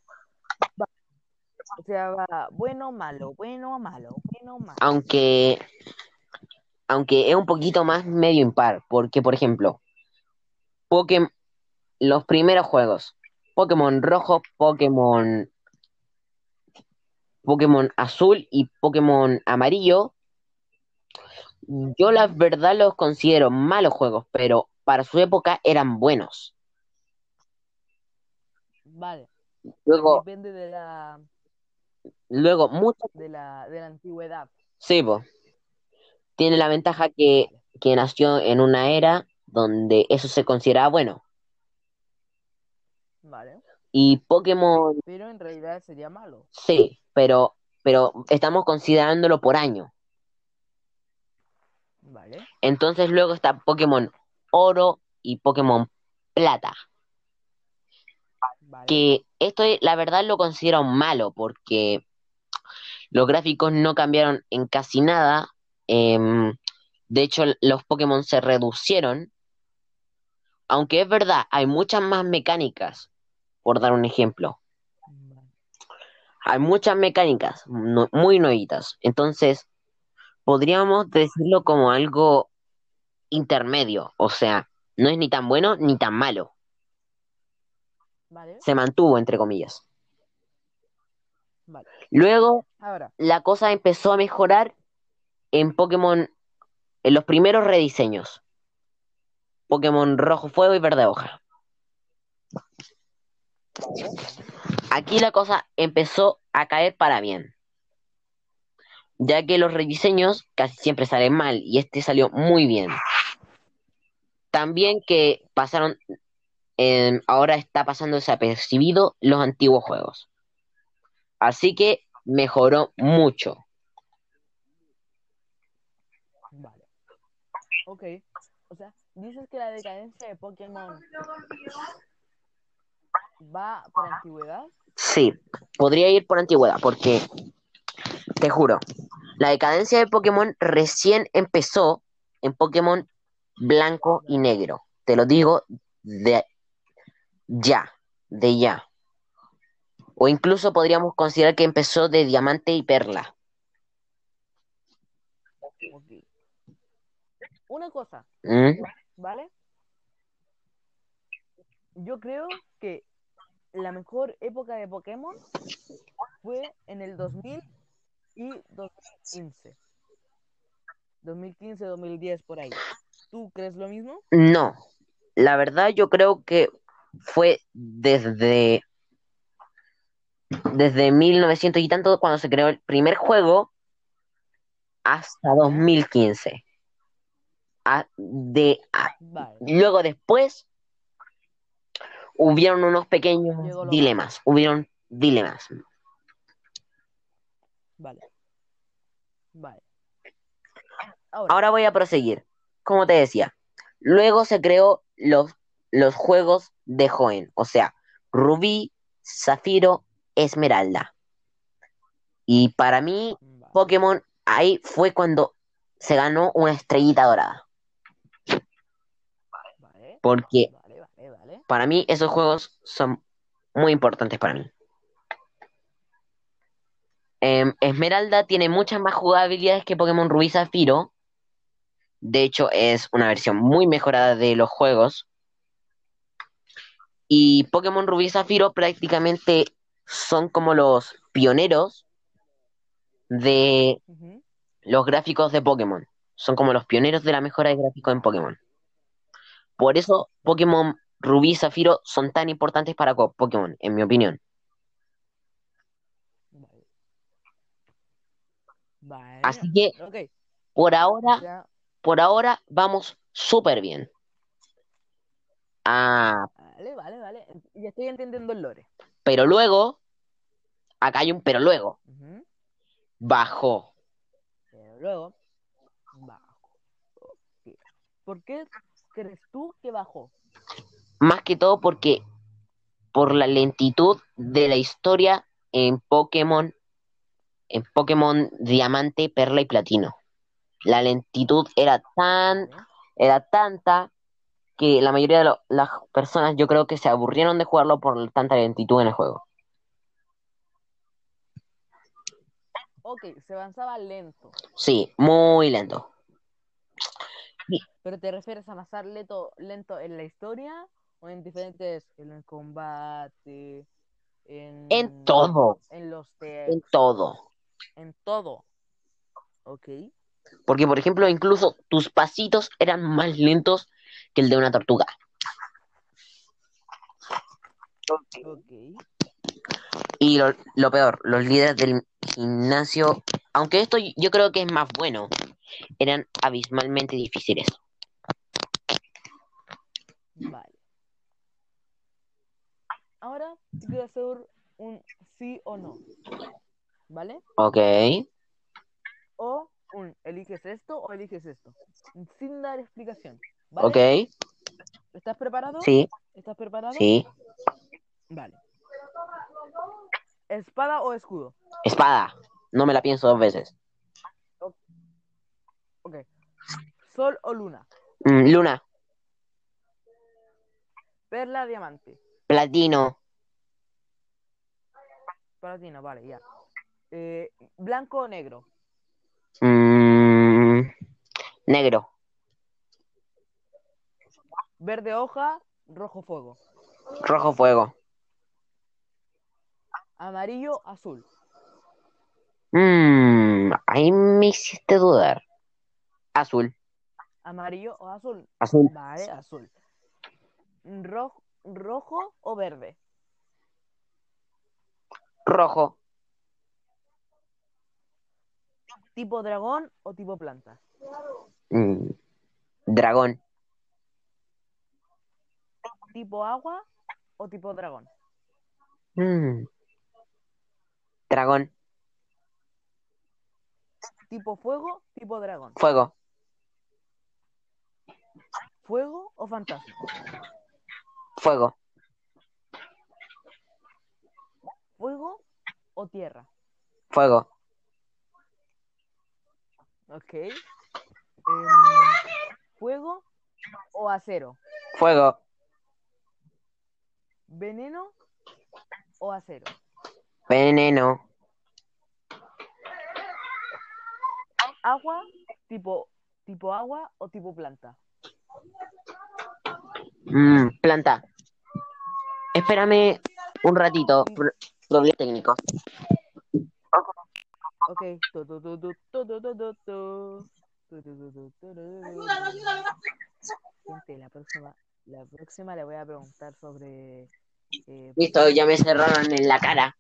Speaker 1: O sea, va bueno, malo, bueno, malo, bueno, malo.
Speaker 2: Aunque, aunque es un poquito más medio impar. Porque, por ejemplo, Pokémon, los primeros juegos, Pokémon rojo, Pokémon, Pokémon azul y Pokémon amarillo, yo la verdad los considero malos juegos, pero para su época eran buenos.
Speaker 1: Vale,
Speaker 2: Luego,
Speaker 1: depende de la,
Speaker 2: luego muchos,
Speaker 1: de la, de la antigüedad.
Speaker 2: sí, po. tiene la ventaja que, que nació en una era donde eso se consideraba bueno.
Speaker 1: Vale,
Speaker 2: Y Pokémon,
Speaker 1: pero en realidad sería malo.
Speaker 2: sí, pero, pero estamos considerándolo por año.
Speaker 1: Vale,
Speaker 2: Entonces luego está Pokémon Oro y Pokémon Plata.
Speaker 1: vale.
Speaker 2: Que esto la verdad lo considero malo porque los gráficos no cambiaron en casi nada. Em, de hecho, los Pokémon se reducieron. Aunque es verdad, hay muchas más mecánicas, por dar un ejemplo. Hay muchas mecánicas no- muy nuevitas. Entonces, podríamos decirlo como algo intermedio. O sea, no es ni tan bueno ni tan malo.
Speaker 1: Vale,
Speaker 2: Se mantuvo, entre comillas.
Speaker 1: vale.
Speaker 2: Luego,
Speaker 1: Ahora,
Speaker 2: la cosa empezó a mejorar en Pokémon, en los primeros rediseños. Pokémon rojo fuego y verde hoja. Aquí la cosa empezó a caer para bien, ya que los rediseños casi siempre salen mal y este salió muy bien. También que pasaron, eh, ahora está pasando desapercibido los antiguos juegos. Así que mejoró mucho.
Speaker 1: Ok. O sea, dices que la decadencia de Pokémon va por antigüedad.
Speaker 2: Sí, podría ir por antigüedad, porque te juro, la decadencia de Pokémon recién empezó en Pokémon blanco y negro. Te lo digo de ya, de ya. O incluso podríamos considerar que empezó de diamante y perla.
Speaker 1: Una cosa,
Speaker 2: ¿Mm?
Speaker 1: ¿vale? Yo creo que la mejor época de Pokémon fue en el 2000 y 2015. 2015, 2010, por ahí. ¿Tú crees lo mismo?
Speaker 2: No, la verdad yo creo que fue desde desde 1900 y tanto cuando se creó el primer juego hasta 2015. A- de, a-
Speaker 1: Vale.
Speaker 2: luego después hubieron unos pequeños dilemas, hubieron dilemas.
Speaker 1: Vale. Vale. Ahora,
Speaker 2: Ahora voy a proseguir. Como te decía, luego se creó los, los juegos de Joen, o sea, Rubí, Zafiro, Esmeralda. Y para mí. Pokémon ahí fue cuando se ganó una estrellita dorada.
Speaker 1: Vale,
Speaker 2: Porque. Para mí esos juegos son muy importantes para mí. Em, Esmeralda tiene muchas más jugabilidades que Pokémon Rubí y Zafiro. De hecho, es una versión muy mejorada de los juegos. Y Pokémon Rubí y Zafiro prácticamente son como los pioneros de los gráficos de Pokémon. Son como los pioneros de la mejora de gráficos en Pokémon. Por eso Pokémon Rubí y Zafiro son tan importantes para Pokémon, en mi opinión.
Speaker 1: Vale. Vale.
Speaker 2: Así que por ahora, por ahora vamos súper bien. Ah,
Speaker 1: vale, vale, vale. Ya estoy entendiendo el lore.
Speaker 2: pero luego, acá hay un pero luego,
Speaker 1: Ujú.
Speaker 2: bajó.
Speaker 1: Pero luego, bajo. Ok. ¿Por qué crees tú que bajó?
Speaker 2: Más que todo porque por la lentitud de la historia en Pokémon, en Pokémon Diamante, Perla y Platino. La lentitud era tan, era tanta que la mayoría de lo- las personas yo creo que se aburrieron de jugarlo por tanta lentitud en el juego.
Speaker 1: Ok, se avanzaba lento.
Speaker 2: Sí, muy lento.
Speaker 1: ¿Pero te refieres a avanzar lento, lento en la historia en diferentes, en el combate, en,
Speaker 2: En todo,
Speaker 1: en los
Speaker 2: en
Speaker 1: textos,
Speaker 2: todo.
Speaker 1: en todo? Ok,
Speaker 2: Porque, por ejemplo, incluso tus pasitos eran más lentos que el de una tortuga.
Speaker 1: ok.
Speaker 2: Y lo, lo peor, los líderes del gimnasio, aunque esto yo creo que es más bueno, eran abismalmente difíciles.
Speaker 1: Vale. Ahora te quiero hacer un sí o no. ¿Vale?
Speaker 2: Ok,
Speaker 1: O un eliges esto o eliges esto. Sin dar explicación. ¿Vale?
Speaker 2: ok,
Speaker 1: ¿Estás preparado?
Speaker 2: sí,
Speaker 1: ¿Estás preparado?
Speaker 2: sí.
Speaker 1: Vale. ¿Espada o escudo?
Speaker 2: Espada, no me la pienso dos veces.
Speaker 1: Ok. ¿Sol o luna?
Speaker 2: Mm, Luna,
Speaker 1: Perla, diamante.
Speaker 2: platino,
Speaker 1: Vale, ya. Eh, ¿Blanco o negro?
Speaker 2: mm, negro,
Speaker 1: Verde hoja, rojo fuego.
Speaker 2: rojo fuego.
Speaker 1: Amarillo, azul.
Speaker 2: Mm, ahí me hiciste dudar. Azul,
Speaker 1: ¿Amarillo o azul?
Speaker 2: Azul.
Speaker 1: Vale, azul. Ro- ¿Rojo o verde?
Speaker 2: Rojo.
Speaker 1: ¿Tipo dragón o tipo planta?
Speaker 2: Mm, Dragón.
Speaker 1: ¿Tipo agua o tipo dragón?
Speaker 2: Mm. Dragón.
Speaker 1: ¿Tipo fuego? ¿Tipo dragón?
Speaker 2: Fuego.
Speaker 1: ¿Fuego o fantasma?
Speaker 2: Fuego.
Speaker 1: ¿Fuego o tierra?
Speaker 2: Fuego.
Speaker 1: Ok. Em, ¿Fuego o acero?
Speaker 2: Fuego.
Speaker 1: ¿Veneno o acero?
Speaker 2: Veneno.
Speaker 1: ¿Agua? ¿Tipo, tipo agua o tipo planta?
Speaker 2: Mm, planta. Espérame un ratito. Problemas técnicos.
Speaker 1: Ok. Gente, la próxima, la próxima le voy a preguntar sobre. Eh,
Speaker 2: Listo, ya me cerraron en la cara.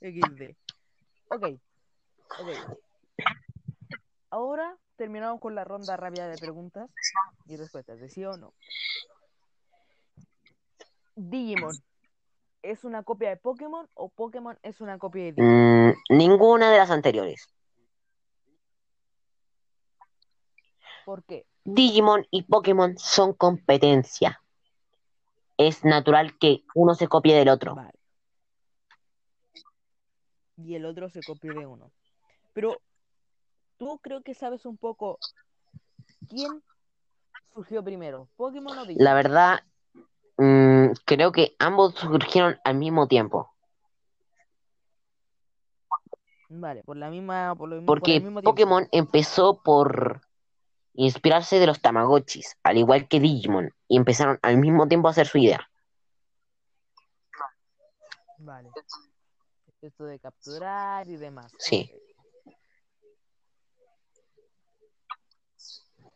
Speaker 1: XD. Ok. Ok. Ahora terminamos con la ronda rápida de preguntas y respuestas, de sí o no. Digimon, ¿es una copia de Pokémon o Pokémon es una copia de Digimon?
Speaker 2: Mm, ninguna de las anteriores.
Speaker 1: ¿Por qué?
Speaker 2: Digimon y Pokémon son competencia. Es natural que uno se copie del otro.
Speaker 1: Vale. Y el otro se copia de uno. Pero tú creo que sabes un poco quién surgió primero, Pokémon o Digimon.
Speaker 2: La verdad, mm, creo que ambos surgieron al mismo tiempo.
Speaker 1: Vale, por la misma, por lo mismo, por
Speaker 2: Porque
Speaker 1: el mismo tiempo.
Speaker 2: Pokémon empezó por inspirarse de los Tamagotchis, al igual que Digimon, y empezaron al mismo tiempo a hacer su idea.
Speaker 1: Vale. Esto de capturar y demás.
Speaker 2: Sí.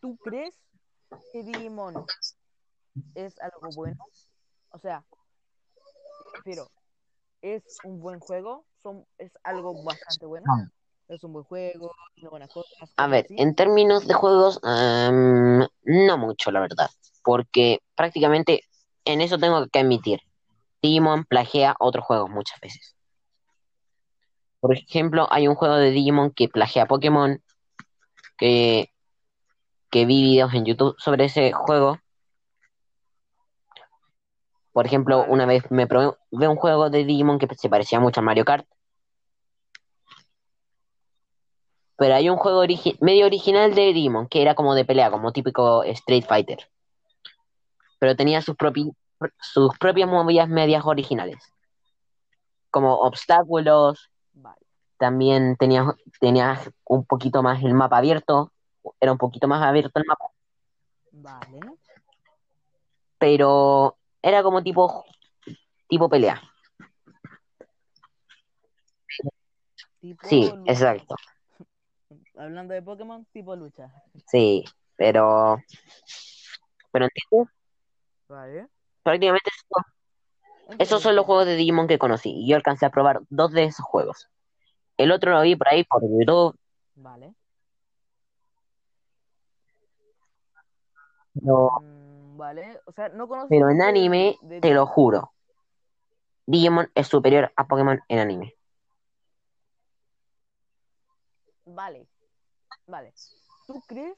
Speaker 1: ¿Tú crees que Digimon es algo bueno? O sea, pero ¿es un buen juego? Son, ¿Es algo bastante bueno? ¿Es un buen juego? ¿Tiene buenas cosas?
Speaker 2: A ver,
Speaker 1: así?
Speaker 2: en términos de juegos, em, no mucho, la verdad, porque prácticamente en eso tengo que admitir, Digimon plagia otros juegos muchas veces. Por ejemplo, hay un juego de Digimon que plagia Pokémon, que, que vi videos en YouTube sobre ese juego. Por ejemplo, una vez me probé un juego de Digimon que se parecía mucho a Mario Kart. Pero hay un juego origi- medio original de Digimon que era como de pelea, como típico Street Fighter. Pero tenía sus, propi- sus propias movidas medias originales. Como obstáculos,
Speaker 1: Vale.
Speaker 2: también tenía, tenía un poquito más el mapa abierto. Era un poquito más abierto el mapa.
Speaker 1: Vale.
Speaker 2: Pero era como tipo, tipo pelea.
Speaker 1: Tipo
Speaker 2: Sí,
Speaker 1: lucha.
Speaker 2: exacto.
Speaker 1: Hablando de Pokémon, tipo lucha.
Speaker 2: Sí, pero. Pero entiendes,
Speaker 1: Vale.
Speaker 2: prácticamente esos, esos son los juegos de Digimon que conocí. Y yo alcancé a probar dos de esos juegos. El otro lo vi por ahí por YouTube.
Speaker 1: Vale. Mm, vale. O sea, no
Speaker 2: pero en anime,
Speaker 1: de
Speaker 2: te lo juro. Digimon es superior a Pokémon en anime.
Speaker 1: Vale. Vale. ¿Tú crees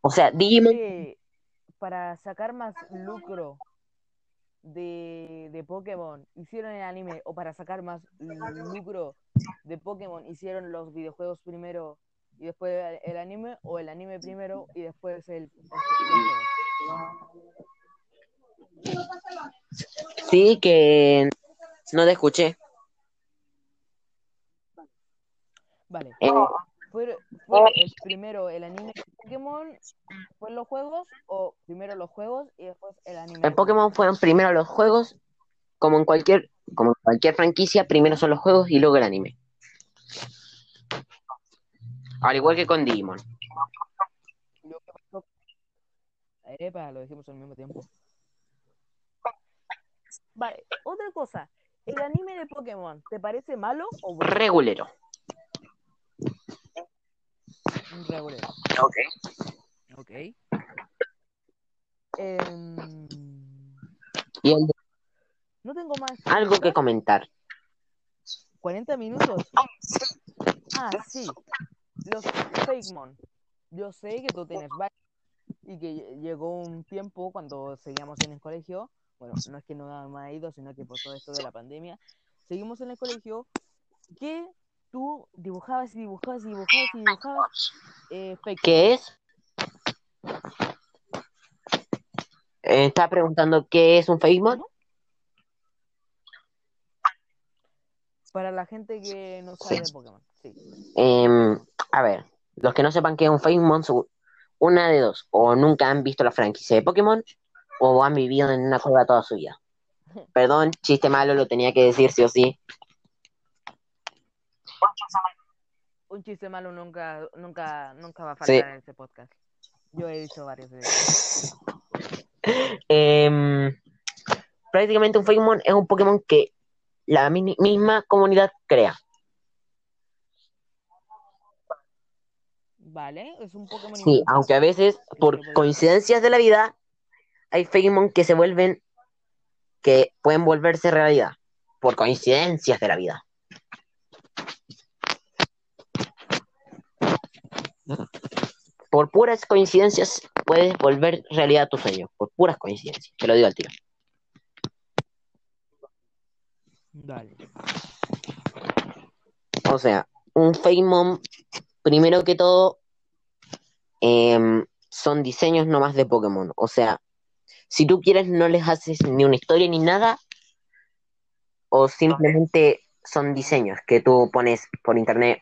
Speaker 2: O sea, Digimon,
Speaker 1: que para sacar más lucro de, de Pokémon hicieron el anime o para sacar más lucro de Pokémon hicieron los videojuegos primero y después el, anime o el anime primero y después el, el-
Speaker 2: sí que no te escuché.
Speaker 1: Vale.
Speaker 2: Eh,
Speaker 1: ¿Fue, fue el primero el anime de Pokémon, después los juegos o primero los juegos y después el anime?
Speaker 2: en Pokémon fueron primero los juegos, como en cualquier, como en cualquier franquicia, primero son los juegos y luego el anime. Al igual que con Digimon.
Speaker 1: Lo que pasó- Epa, lo dijimos al mismo tiempo. Vale, otra cosa. ¿El anime de Pokémon te parece malo o bueno?
Speaker 2: Regulero.
Speaker 1: Un regulero.
Speaker 2: Ok.
Speaker 1: Ok. Em,
Speaker 2: Y el-
Speaker 1: no tengo más.
Speaker 2: algo que comentar.
Speaker 1: 40 minutos. Ah, sí. Los Fakemon. Yo sé que tú tienes varios y que lle- llegó un tiempo cuando seguíamos en el colegio. Bueno, no es que no me ha ido, sino que por todo esto de la pandemia. Seguimos en el colegio que tú dibujabas y dibujabas y dibujabas y dibujabas eh.
Speaker 2: ¿Qué es? Eh, Está preguntando qué es un Fakemon.
Speaker 1: ¿Cómo? Para la gente que no sabe de Pokémon. Sí.
Speaker 2: Em, a ver, los que no sepan qué es un Fakemon, son una de dos. O nunca han visto la franquicia de Pokémon, o han vivido en una cueva toda su vida. Perdón, chiste malo, lo tenía que decir sí o sí.
Speaker 1: Un chiste malo nunca, nunca, nunca va a
Speaker 2: Sí.
Speaker 1: faltar en este podcast. Yo he dicho varias veces.
Speaker 2: Em, prácticamente un Fakemon es un Pokémon que la mi- misma comunidad crea.
Speaker 1: Vale, es un Pokémon
Speaker 2: Sí, aunque a veces, por coincidencias de la vida, hay Fakemon que se vuelven, que pueden volverse realidad. Por coincidencias de la vida. Por puras coincidencias puedes volver realidad tu sueño. Por puras coincidencias. Te lo digo al tiro.
Speaker 1: Dale.
Speaker 2: O sea, un Fakemon, primero que todo, em, son diseños nomás de Pokémon. O sea, si tú quieres, no les haces ni una historia ni nada, o simplemente son diseños que tú pones por internet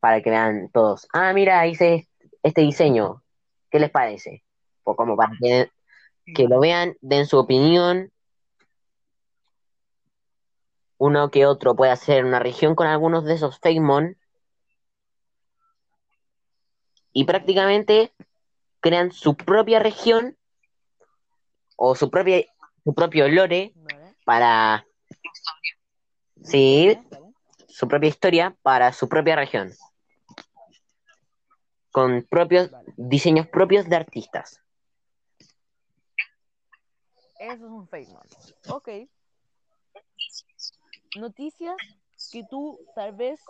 Speaker 2: para que vean todos. Ah, mira, hice este diseño. ¿Qué les parece? O como para que, lo vean, den su opinión. Uno que otro puede hacer una región con algunos de esos Fakemon. Y prácticamente crean su propia región o su propia su propio lore para sí, su propia historia para su propia región. Con propios diseños propios de artistas.
Speaker 1: Eso es un Fakemon. Ok. Noticias que tú tal vez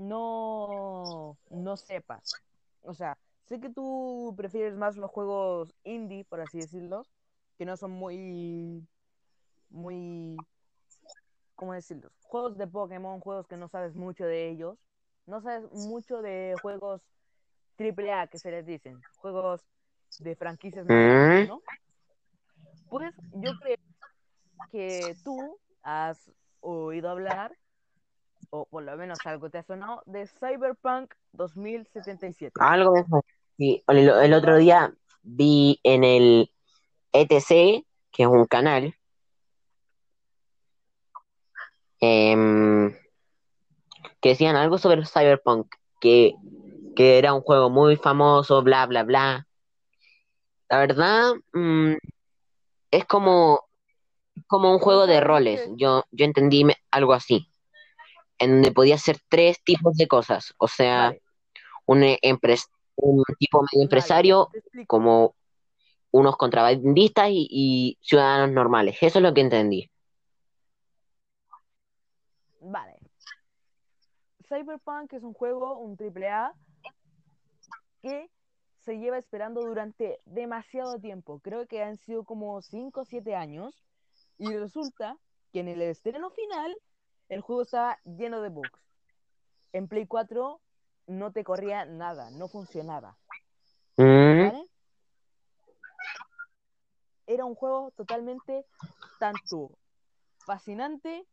Speaker 1: no, no sepas. O sea, sé que tú prefieres más los juegos indie, por así decirlo, que no son muy, muy, ¿cómo decirlo? Juegos de Pokémon, juegos que no sabes mucho de ellos. No sabes mucho de juegos AAA que se les dicen. Juegos de franquicias. ¿no? Pues yo creo que tú has oído hablar, o por lo menos algo te ha sonado, de Cyberpunk 2077.
Speaker 2: Algo de eso. Sí, el, el otro día vi en el ETC, que es un canal, em, que decían algo sobre Cyberpunk, que, que era un juego muy famoso, bla, bla, bla. La verdad, mm, es como, como un juego de roles. Yo, yo entendí me- algo así, en donde podía hacer tres tipos de cosas. O sea,
Speaker 1: Vale,
Speaker 2: un, empres- un tipo medio empresario
Speaker 1: vale,
Speaker 2: como unos contrabandistas y, y ciudadanos normales. Eso es lo que entendí.
Speaker 1: Vale. Cyberpunk es un juego, un AAA, que se lleva esperando durante demasiado tiempo. Creo que han sido como 5 o 7 años. Y resulta que en el estreno final el juego estaba lleno de bugs. En Play 4 no te corría nada, no funcionaba.
Speaker 2: Mm,
Speaker 1: ¿Vale? Era un juego totalmente tanto fascinante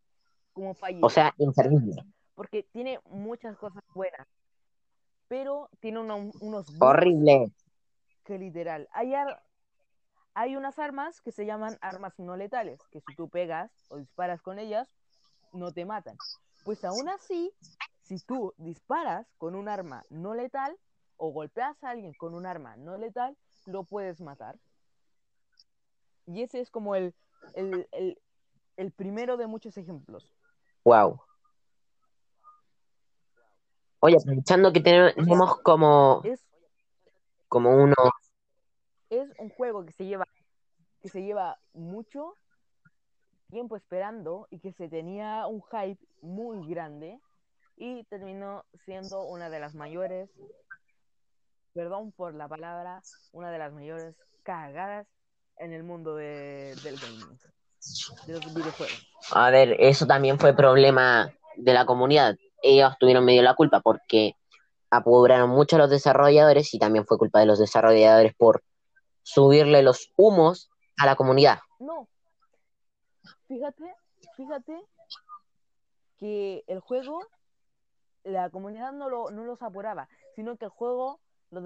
Speaker 1: como fallido.
Speaker 2: o sea, inservible.
Speaker 1: porque tiene muchas cosas buenas, pero tiene uno- unos bugs
Speaker 2: Horrible.
Speaker 1: que literal. Hay, ar- hay unas armas que se llaman armas no letales, que si tú pegas o disparas con ellas, no te matan. Pues aún así, si tú disparas con un arma no letal o golpeas a alguien con un arma no letal, lo puedes matar. Y ese es como el, el, el- el primero de muchos ejemplos.
Speaker 2: Wow. Oye, aprovechando que tenemos como,
Speaker 1: Es,
Speaker 2: como uno,
Speaker 1: es un juego que se lleva, que se lleva mucho tiempo esperando y que se tenía un hype muy grande y terminó siendo una de las mayores, perdón por la palabra, una de las mayores cagadas en el mundo de- del gaming, de los videojuegos.
Speaker 2: a ver, eso también fue problema de la comunidad. Ellos tuvieron medio la culpa porque apuraron mucho a los desarrolladores y también fue culpa de los desarrolladores por subirle los humos a la comunidad.
Speaker 1: No, fíjate, fíjate que el juego, la comunidad no, lo, no los apuraba, sino que el juego, los,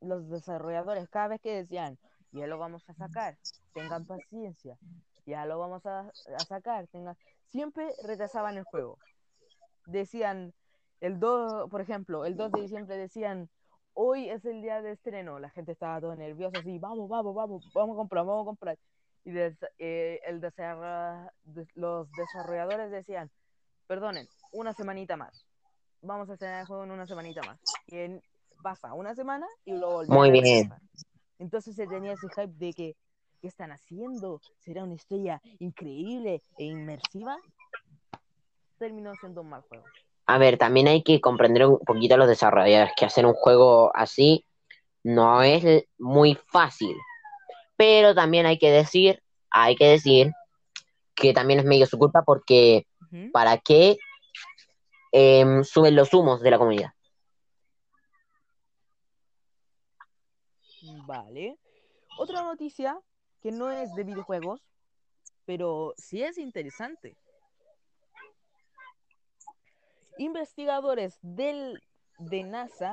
Speaker 1: los desarrolladores, cada vez que decían, ya lo vamos a sacar, tengan paciencia, ya lo vamos a, a sacar, tengan... siempre retrasaban el juego. Decían, el 2, por ejemplo, el 2 de diciembre decían, hoy es el día de estreno, la gente estaba todo nerviosa, así, vamos, vamos, vamos, vamos a comprar, vamos a comprar. Y des- eh, el desarra- des- los desarrolladores decían, perdonen, una semanita más. Vamos a estrenar el juego en una semanita más. Y en- pasa una semana y volvieron
Speaker 2: Muy
Speaker 1: a
Speaker 2: bien.
Speaker 1: retrasar. Entonces se tenía ese hype de que, ¿qué están haciendo? ¿Será una historia increíble e inmersiva? Terminó siendo un mal juego.
Speaker 2: A ver, también hay que comprender un poquito a los desarrolladores que hacer un juego así no es muy fácil. Pero también hay que decir, hay que decir que también es medio su culpa porque. ¿para qué em, suben los humos de la comunidad?
Speaker 1: Vale. Otra noticia que no es de videojuegos, pero sí es interesante. Investigadores del, de NASA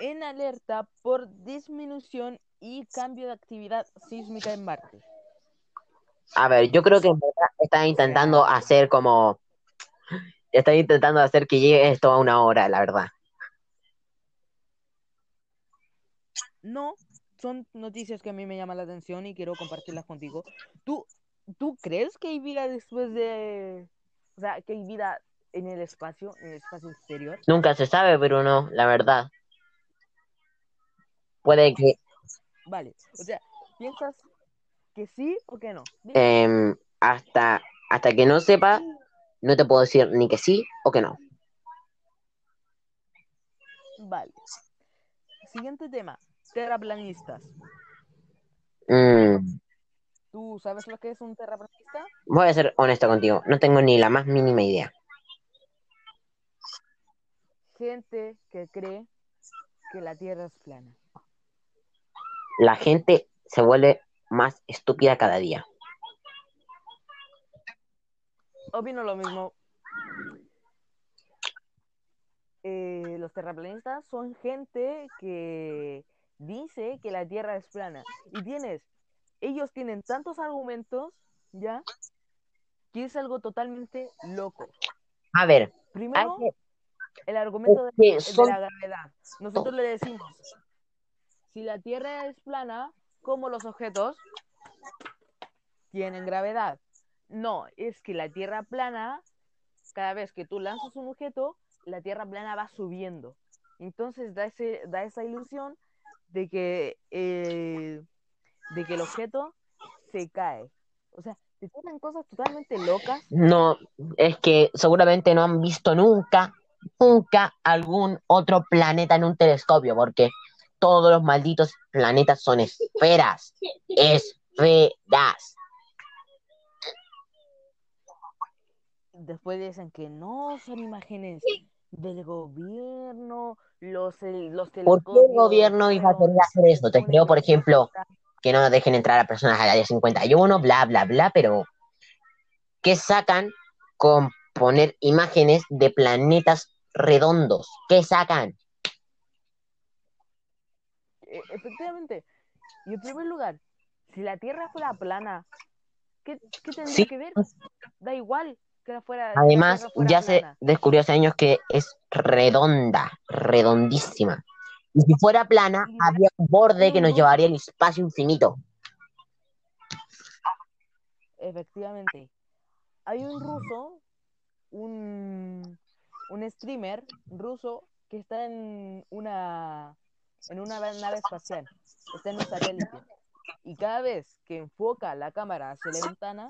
Speaker 1: en alerta por disminución y cambio de actividad sísmica en Marte.
Speaker 2: A ver, yo creo que están intentando hacer como... Están intentando hacer que llegue esto a una hora, la verdad.
Speaker 1: No, son noticias que a mí me llaman la atención y quiero compartirlas contigo. ¿Tú, ¿Tú crees que hay vida después de... O sea, que hay vida en el espacio, en el espacio exterior?
Speaker 2: Nunca se sabe, pero no, la verdad. Puede que
Speaker 1: Vale, o sea, ¿piensas que sí o que no?
Speaker 2: Em, hasta, hasta que no sepa, no te puedo decir ni que sí o que no.
Speaker 1: Vale. Siguiente tema, terraplanistas.
Speaker 2: Mm,
Speaker 1: ¿Tú sabes lo que es un terraplanista?
Speaker 2: voy a ser honesto contigo, no tengo ni la más mínima idea.
Speaker 1: Gente que cree que la Tierra es plana.
Speaker 2: La gente se vuelve más estúpida cada día.
Speaker 1: Opino lo mismo. Eh, los terraplanistas son gente que dice que la Tierra es plana. Y tienes, ellos tienen tantos argumentos, ¿ya? Que es algo totalmente loco.
Speaker 2: A ver,
Speaker 1: Primero,
Speaker 2: que-
Speaker 1: el argumento de, la gravedad. Nosotros le decimos, si la Tierra es plana, como los objetos tienen gravedad. No, es que la Tierra plana, cada vez que tú lanzas un objeto, la Tierra plana va subiendo. Entonces da, ese, da esa ilusión de que, eh, de que el objeto se cae. O sea, te tienen cosas totalmente locas.
Speaker 2: No, es que seguramente no han visto nunca, nunca algún otro planeta en un telescopio, porque todos los malditos planetas son esferas. Esferas.
Speaker 1: Después dicen que no son imágenes del gobierno, los, los
Speaker 2: ¿Por qué el gobierno iba a querer hacer eso? Te creo, por ejemplo, que no dejen entrar a personas al área 51, bla, bla, bla, pero ¿qué sacan con poner imágenes de planetas redondos? ¿Qué sacan?
Speaker 1: E- efectivamente. Y en primer lugar, si la Tierra fuera plana, ¿qué, qué tendría
Speaker 2: Sí.
Speaker 1: que ver? Da igual que fuera, la
Speaker 2: Además,
Speaker 1: fuera
Speaker 2: ya se descubrió hace años que es redonda, redondísima. Y si fuera plana,
Speaker 1: Y
Speaker 2: habría un borde que nos llevaría al espacio infinito.
Speaker 1: Efectivamente. Hay un ruso, un, un streamer ruso que está en una, en una nave espacial, está en un satélite. Y cada vez que enfoca la cámara hacia la ventana,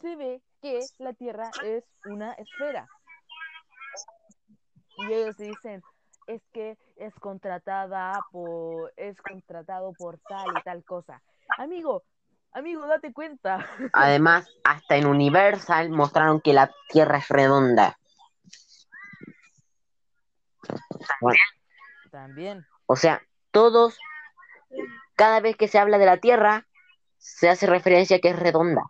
Speaker 1: se ve que la Tierra es una esfera. Y ellos dicen, es que es contratada por, es contratado por tal y tal cosa. Amigo, amigo, date cuenta.
Speaker 2: Además, hasta en Universal mostraron que la Tierra es redonda.
Speaker 1: También.
Speaker 2: O sea, todos, cada vez que se habla de la Tierra, se hace referencia a que es redonda.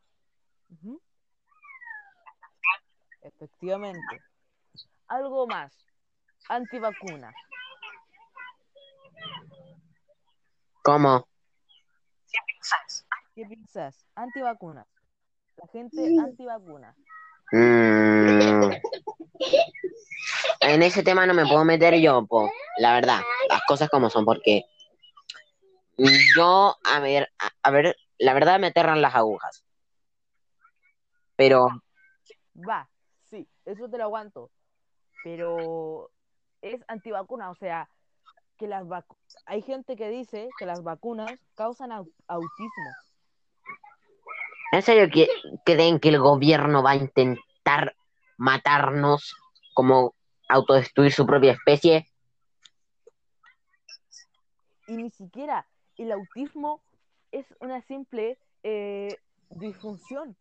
Speaker 1: Efectivamente. Algo más. Antivacuna.
Speaker 2: ¿Cómo?
Speaker 1: ¿Qué piensas? Antivacunas. La gente antivacuna.
Speaker 2: Mm. En ese tema no me puedo meter yo, po, la verdad, las cosas como son, porque yo, a ver, a, a ver, la verdad me aterran las agujas. Pero
Speaker 1: Va, sí, eso te lo aguanto. Pero es antivacuna, o sea, que las vacu- hay gente que dice que las vacunas causan au- autismo.
Speaker 2: ¿en serio que creen que el gobierno va a intentar matarnos como autodestruir su propia especie?
Speaker 1: Y ni siquiera el autismo es una simple eh, disfunción.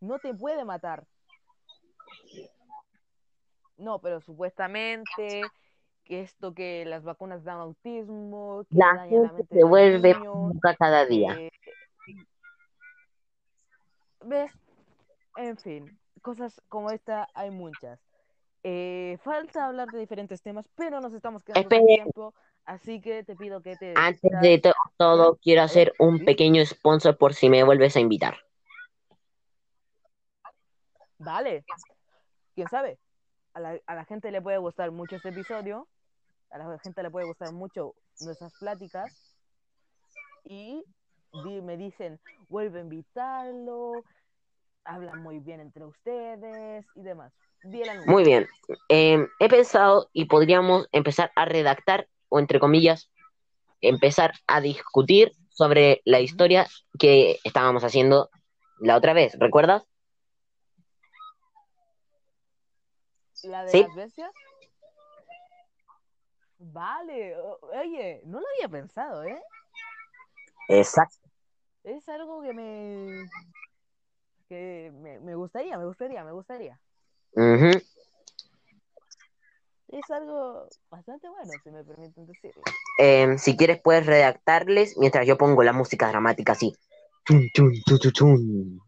Speaker 1: No te puede matar. No, pero supuestamente que esto que las vacunas dan autismo, que
Speaker 2: La gente se vuelve loca cada día.
Speaker 1: eh, ¿Ves? En fin, cosas como esta hay muchas. Eh, falta hablar de diferentes temas, pero nos estamos quedando sin tiempo, así que te pido que te
Speaker 2: Antes de to- todo, quiero hacer un pequeño sponsor por si me vuelves a invitar.
Speaker 1: Vale. ¿Quién sabe? A la, a la gente le puede gustar mucho este episodio, a la gente le puede gustar mucho nuestras pláticas y di- me dicen, vuelve a invitarlo, hablan muy bien entre ustedes y demás.
Speaker 2: Muy bien. Eh, he pensado y podríamos empezar a redactar, o entre comillas, empezar a discutir sobre la historia que estábamos haciendo la otra vez. ¿Recuerdas?
Speaker 1: ¿La de
Speaker 2: Sí.
Speaker 1: las bestias? Vale, oye, no lo había pensado, ¿eh?
Speaker 2: Exacto.
Speaker 1: Es algo que me que me, me gustaría, me gustaría, me gustaría.
Speaker 2: Ujú.
Speaker 1: Es algo bastante bueno, si me permiten decirlo.
Speaker 2: Eh, si quieres, puedes redactarles mientras yo pongo la música dramática así. Chun, chun, chun.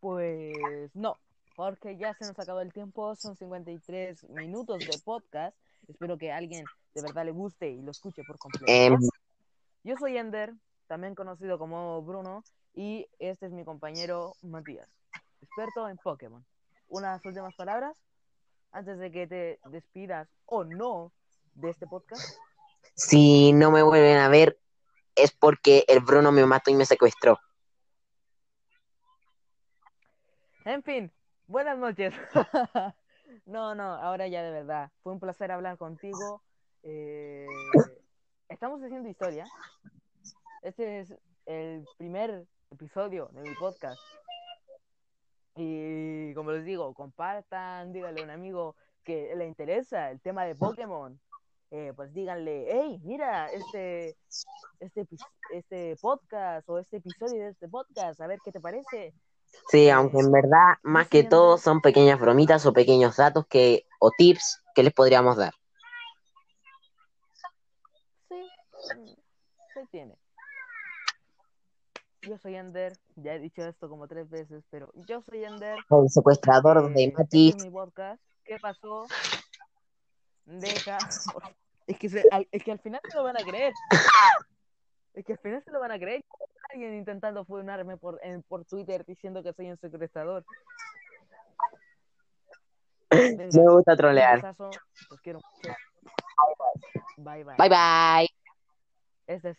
Speaker 1: Pues no, porque ya se nos acabó el tiempo, son 53 minutos de podcast. Espero que a alguien de verdad le guste y lo escuche por completo.
Speaker 2: Em,
Speaker 1: Yo soy Ender, también conocido como Bruno, y este es mi compañero Matías, experto en Pokémon. Unas últimas palabras antes de que te despidas o no de este podcast.
Speaker 2: si no me vuelven a ver, es porque el Bruno me mató y me secuestró.
Speaker 1: En fin, buenas noches. no, no, ahora ya de verdad. Fue un placer hablar contigo. Eh, estamos haciendo historia. Este es el primer episodio de mi podcast. Y como les digo, compartan, díganle a un amigo que le interesa el tema de Pokémon. Eh, pues díganle, hey, mira este, este, este podcast o este episodio de este podcast, a ver qué te parece.
Speaker 2: Sí, aunque en verdad, más que todo, son pequeñas bromitas o pequeños datos que, o tips que les podríamos dar.
Speaker 1: Sí, mm, se tiene. Yo soy Ender, ya he dicho esto como tres veces, pero yo soy Ender.
Speaker 2: El secuestrador
Speaker 1: eh,
Speaker 2: de
Speaker 1: este
Speaker 2: Mati.
Speaker 1: es mi podcast. ¿Qué pasó? Deja. Es que, se- al, es que al final se lo van a creer. Es que al final se lo van a creer. alguien intentando funarme por, en- por Twitter diciendo que soy un secuestrador.
Speaker 2: Me gusta trolear.
Speaker 1: besazo, los quiero mucho. Bye bye.
Speaker 2: Bye bye.
Speaker 1: Este